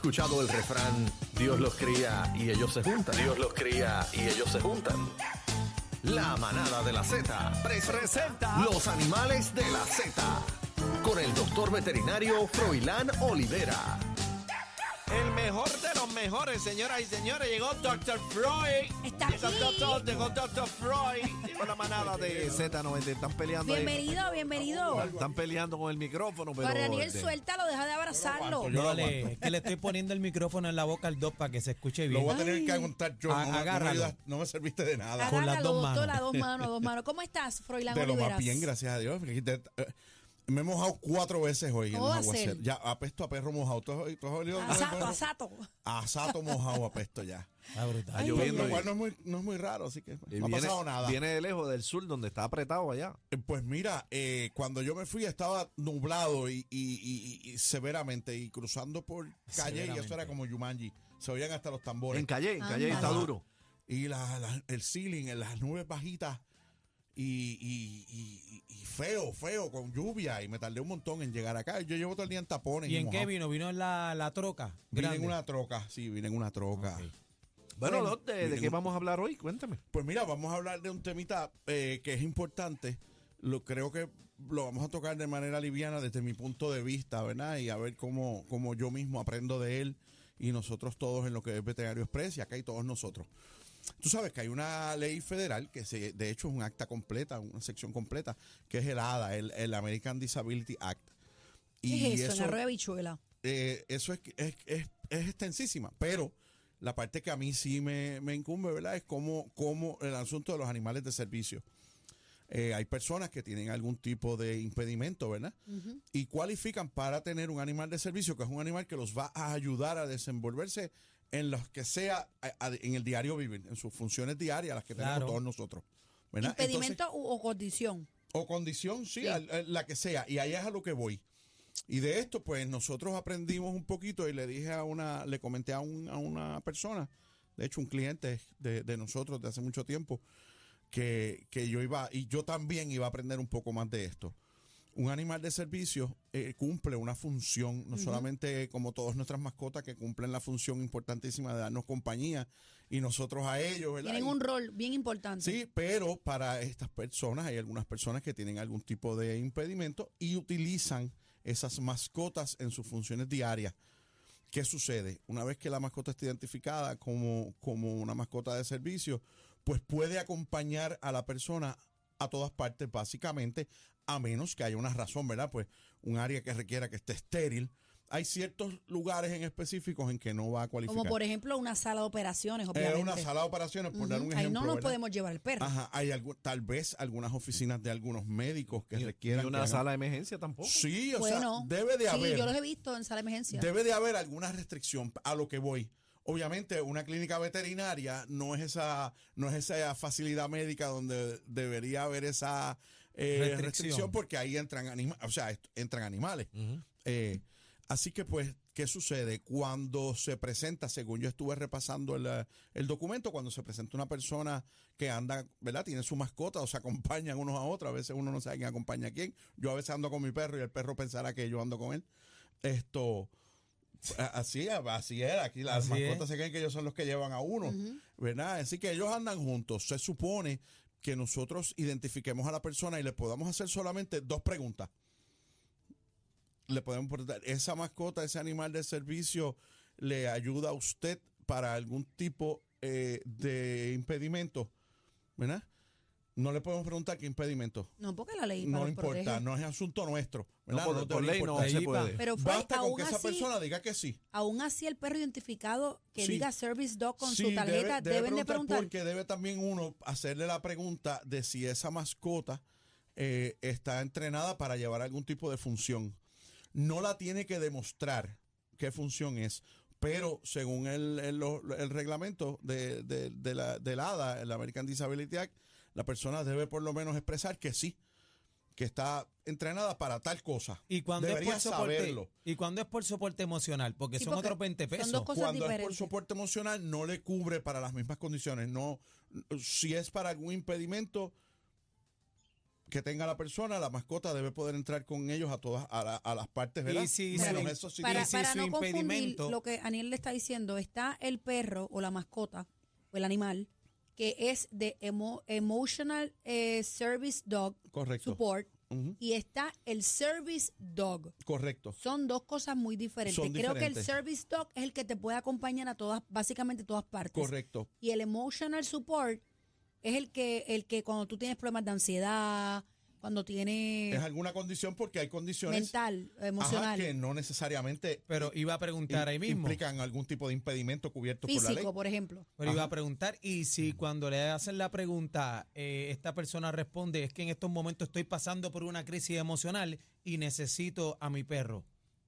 escuchado el refrán Dios los cría y ellos se juntan? Dios los cría y ellos se juntan. La manada de la Z presenta los animales de la Z con el doctor veterinario Froilán Olivera. El mejor de los mejores, señoras y señores. Llegó Dr. Freud. Está llegó aquí. Dr. Llegó Dr. Freud. Llegó la manada de Z90. Están peleando ahí. Bienvenido, bienvenido. Están peleando con el micrófono, pero. Para Daniel, este, suéltalo, deja de abrazarlo. No, le, es que le estoy poniendo el micrófono en la boca al dos para que se escuche Lo bien. voy a tener que aguantar yo. No, me- no, me agárralo. ayudas- no me serviste de nada. con las dos doctor, manos. las dos manos, dos manos. ¿Cómo estás, Froilán De lo más Oliveras? bien, gracias a Dios. porque te- eh, Me he mojado cuatro veces hoy en ¿Cómo los aguaceros. Ya apesto a perro mojado. ¿Tú has- tú has olido algo de Asato, perro? asato. A sato mojado apesto ya. Brutal. Ay, lloviendo no es muy, no es muy raro, así que y no ha pasado nada. Viene de lejos del sur, donde está apretado allá. Eh, Pues mira, eh, cuando yo me fui estaba nublado y, y- y- severamente y cruzando por calle y eso era como Yumanji. Se oían hasta los tambores. En Calle, en Calle Anda. está duro. y la- la- el ceiling, en las nubes bajitas y, y- y- y feo, feo, con lluvia y me tardé un montón en llegar acá. Yo llevo todo el día en tapones. ¿Y en qué vino? ¿Vino en la, la troca? Vine en una troca, sí, vine en una troca. Bueno, ¿de, de qué vamos a hablar hoy? Cuéntame. Pues mira, vamos a hablar de un temita eh, que es importante. Lo creo que lo vamos a tocar de manera liviana desde mi punto de vista, ¿verdad? Y a ver cómo, cómo yo mismo aprendo de él y nosotros todos en lo que es Veterinario Express y acá y todos nosotros. Tú sabes que hay una ley federal que se, de hecho es un acta completa, una sección completa, que es el ADA, el, el American Disability Act. ¿Qué es eso, en arroyo de bichuela? eh, eso es, es, es, es extensísima, pero la parte que a mí sí me, me incumbe, ¿verdad? Es como, como el asunto de los animales de servicio. Eh, hay personas que tienen algún tipo de impedimento, ¿verdad? Y cualifican para tener un animal de servicio, que es un animal que los va a ayudar a desenvolverse en los que sea a- a- en el diario vivir, en sus funciones diarias, las que tenemos Claro. todos nosotros. ¿verdad? Impedimento o condición. o condición, sí, Sí. la que sea. Y ahí es a lo que voy. Y de esto, pues nosotros aprendimos un poquito y le dije a una, le comenté a, un- a una persona, de hecho un cliente de, de nosotros de hace mucho tiempo, que, que yo iba, y yo también iba a aprender un poco más de esto. Un animal de servicio eh, cumple una función, no solamente como todas nuestras mascotas que cumplen la función importantísima de darnos compañía y nosotros a ellos, ¿verdad? Tienen un rol bien importante. Sí, pero para estas personas hay algunas personas que tienen algún tipo de impedimento y utilizan esas mascotas en sus funciones diarias. ¿Qué sucede? Una vez que la mascota está identificada como, como una mascota de servicio, pues puede acompañar a la persona a todas partes, básicamente, a menos que haya una razón, ¿verdad? Pues un área que requiera que esté estéril. Hay ciertos lugares en específicos en que no va a cualificar. Como por ejemplo una sala de operaciones, Era obviamente. una sala de operaciones, por dar un ejemplo. Ahí no nos ¿verdad? podemos llevar el perro. Ajá, hay algu- tal vez algunas oficinas de algunos médicos que Y requieran. una que hagan- sala de emergencia tampoco. Sí, o bueno, sea, debe de haber. Sí, yo los he visto en sala de emergencia. Debe de haber alguna restricción a lo que voy. Obviamente, una clínica veterinaria no es esa, no es esa facilidad médica donde debería haber esa eh, Restricción. restricción. porque ahí entran animales, o sea, entran animales. Eh, así que, pues, ¿qué sucede? Cuando se presenta, según yo estuve repasando el, el documento, cuando se presenta una persona que anda, ¿verdad? Tiene su mascota o se acompañan unos a otros, a veces uno no sabe quién acompaña a quién. Yo a veces ando con mi perro y el perro pensará que yo ando con él. Esto, así, así es, aquí las Así mascotas es. se creen que ellos son los que llevan a uno, ¿verdad? Así que ellos andan juntos. Se supone que nosotros identifiquemos a la persona y le podamos hacer solamente dos preguntas. Le podemos preguntar, ¿esa mascota, ese animal de servicio le ayuda a usted para algún tipo eh, de impedimento? ¿Verdad? No le podemos preguntar qué impedimento. No, porque la ley No importa, protege. no es asunto nuestro. No, ¿verdad? por, No por ley no se puede. Pero fue Basta con que esa persona diga que sí. aún así el perro identificado que Sí. diga Service Dog con Sí, su tarjeta debe- debe deben de preguntar. Porque debe también uno hacerle la pregunta de si esa mascota eh, está entrenada para llevar algún tipo de función. No la tiene que demostrar qué función es, pero según el, el, lo- el reglamento de, de- de la, del ADA, el American Disability Act, la persona debe por lo menos expresar que sí, que está entrenada para tal cosa. ¿Y cuando, es Debería por soporte, saberlo. ¿Y cuando es por soporte emocional? Porque Sí, son porque otros 20 son pesos. dos cosas Cuando es por soporte emocional, no le cubre para las mismas condiciones. No, si es para algún impedimento, que tenga la persona, la mascota debe poder entrar con ellos a todas a, la- a las partes, ¿verdad? Y si- Menos si- esos sitios. Para, si para su no confundir impedimento- lo que Aniel le está diciendo, está el perro o la mascota o el animal que es de emo- Emotional eh, Service Dog Correcto. Support y está el Service Dog. Correcto. Son dos cosas muy diferentes. Son Creo que el. Service Dog es el que te puede acompañar a todas, básicamente todas partes. Correcto. Y el Emotional Support es el que, el que cuando tú tienes problemas de ansiedad, cuando tienes Es alguna condición porque hay condiciones mental, ajá, emocional, que no necesariamente Pero iba a preguntar ahí mismo. implican algún tipo de impedimento cubierto por la ley. físico, por ejemplo. Pero iba a Ajá. preguntar, y si cuando le hacen la pregunta, eh, esta persona responde, es que en estos momentos estoy pasando por una crisis emocional y necesito a mi perro.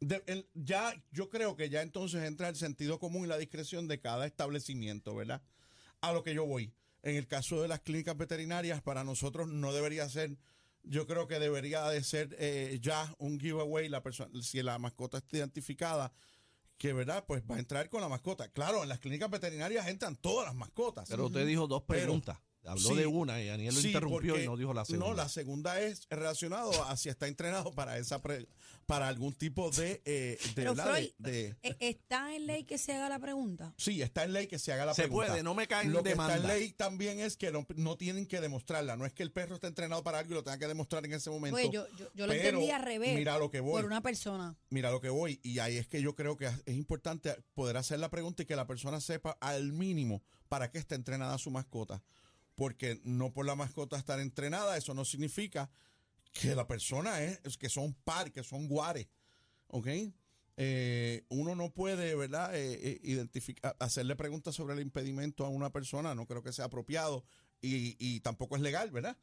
De- el- ya yo creo que ya entonces entra el sentido común y la discreción de cada establecimiento, ¿verdad? A lo que yo voy. En el caso de las clínicas veterinarias, para nosotros no debería ser, yo creo que debería de ser eh, ya un giveaway, la persona, si la mascota está identificada, que verdad, pues va a entrar con la mascota. Claro, en las clínicas veterinarias entran todas las mascotas. Pero usted dijo dos Pero- preguntas. Habló Sí, de una y Daniel lo Sí, interrumpió porque- y no dijo la segunda. No, la segunda es relacionado a si está entrenado para esa pre- para algún tipo de, eh, de, Pero. Freud, de- de- eh, ¿está en ley que se haga la pregunta? Sí, está en ley que se haga la Se pregunta. puede, no me caen Lo que demanda. está en ley también es que no, no tienen que demostrarla. No es que el perro esté entrenado para algo y lo tenga que demostrar en ese momento. Pues yo, yo, yo lo Pero entendí al revés. Mira lo que voy. Por una persona. Mira lo que voy. Y ahí es que yo creo que es importante poder hacer la pregunta y que la persona sepa al mínimo para qué está entrenada su mascota. Porque no por la mascota estar entrenada, eso no significa que la persona es, que son par, que son guares. ¿Ok? Eh, uno no puede, ¿verdad?, eh, eh, identificar, hacerle preguntas sobre el impedimento a una persona, no creo que sea apropiado y, y tampoco es legal, ¿verdad?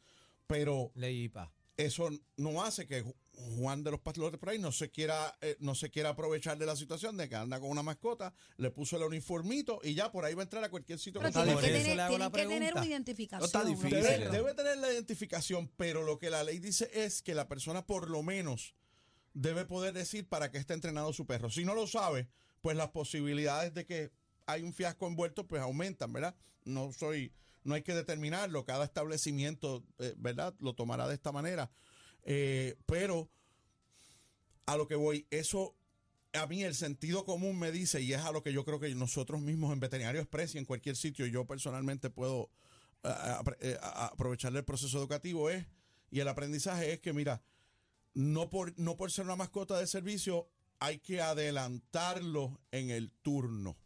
Pero Ley IPA. Eso no hace que Ju- Juan de los Pastores por ahí no se quiera eh, no se quiera aprovechar de la situación de que anda con una mascota, le puso el uniformito y ya por ahí va a entrar a cualquier sitio. Pero que tener, tienen que tener pregunta. una identificación. No está difícil. Debe, debe tener la identificación, pero lo que la ley dice es que la persona por lo menos debe poder decir para qué está entrenado su perro. Si no lo sabe, pues las posibilidades de que hay un fiasco envuelto pues aumentan, ¿verdad? No soy no hay que determinarlo, cada establecimiento, eh, ¿verdad? Lo tomará de esta manera. Eh, pero a lo que voy, eso a mí el sentido común me dice, y es a lo que yo creo que nosotros mismos en Veterinario Express en cualquier sitio, yo personalmente puedo a- eh, a- aprovechar el proceso educativo es, y el aprendizaje es que, mira, no por, no por ser una mascota de servicio, hay que adelantarlo en el turno.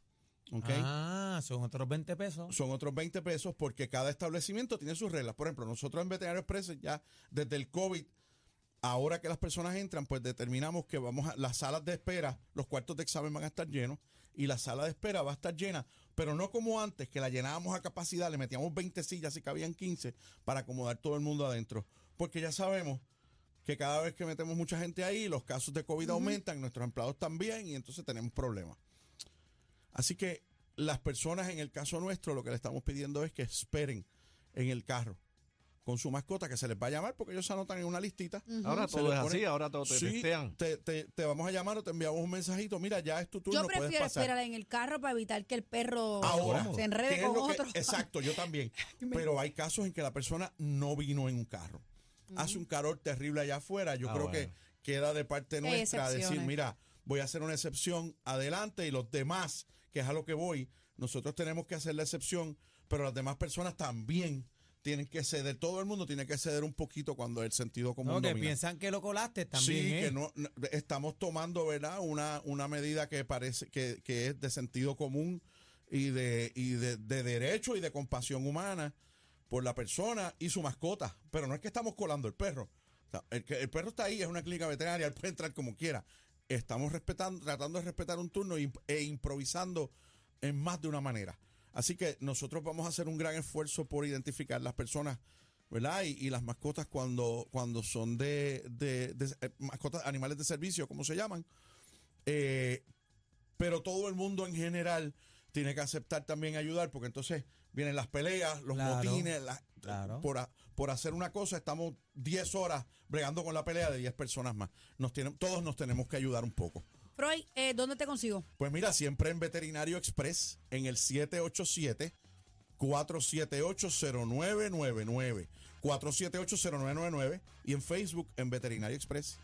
Ah, son otros 20 pesos. Son otros 20 pesos porque cada establecimiento tiene sus reglas. Por ejemplo, nosotros en Veterinario Express ya desde el COVID, ahora que las personas entran, pues determinamos que vamos a las salas de espera, los cuartos de examen van a estar llenos y la sala de espera va a estar llena, pero no como antes, que la llenábamos a capacidad, le metíamos 20 sillas y cabían 15 para acomodar todo el mundo adentro. Porque ya sabemos que cada vez que metemos mucha gente ahí, los casos de COVID aumentan, nuestros empleados también y entonces tenemos problemas. Así que las personas en el caso nuestro lo que le estamos pidiendo es que esperen en el carro con su mascota que se les va a llamar porque ellos se anotan en una listita. Ahora todo es así, ahora todo te Sí, testean. te, te- te vamos a llamar o te enviamos un mensajito. Mira, ya es tu turno, Yo prefiero pasar. esperar en el carro para evitar que el perro Ahora, se ¿qué enrede con lo que- otro. exacto, yo también. Pero hay casos en que la persona no vino en un carro. Hace un calor terrible allá afuera. Yo Ah, creo bueno. que queda de parte nuestra decir, mira, voy a hacer una excepción adelante y los demás, que es a lo que voy, nosotros tenemos que hacer la excepción, pero las demás personas también tienen que ceder. Todo el mundo tiene que ceder un poquito cuando el sentido común No, que domina. piensan que lo colaste también. Sí, ¿eh? que no, no- estamos tomando, ¿verdad? Una, una medida que parece que, que es de sentido común y de, y de, de derecho y de compasión humana por la persona y su mascota. Pero no es que estamos colando el perro. El, el perro está ahí, es una clínica veterinaria, él puede entrar como quiera. Estamos respetando, tratando de respetar un turno e improvisando en más de una manera. Así que nosotros vamos a hacer un gran esfuerzo por identificar las personas, ¿verdad? Y, y las mascotas cuando, cuando son de, de- de- eh, mascotas, animales de servicio, como se llaman. Eh, pero todo el mundo en general tiene que aceptar también ayudar, porque entonces vienen las peleas, los Claro, motines, las- claro. por, por hacer una cosa estamos 10 horas bregando con la pelea de 10 personas más. Nos tienen, todos nos tenemos que ayudar un poco. Freud, eh, ¿dónde te consigo? Pues mira, siempre en Veterinario Express, en el 787 478-0999. 4780999 y en Facebook en Veterinario Express.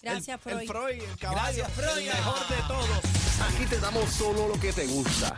Gracias, el, Freud. El Freud, el caballo, Gracias, Freud. el mejor de todos. Aquí te damos solo lo que te gusta.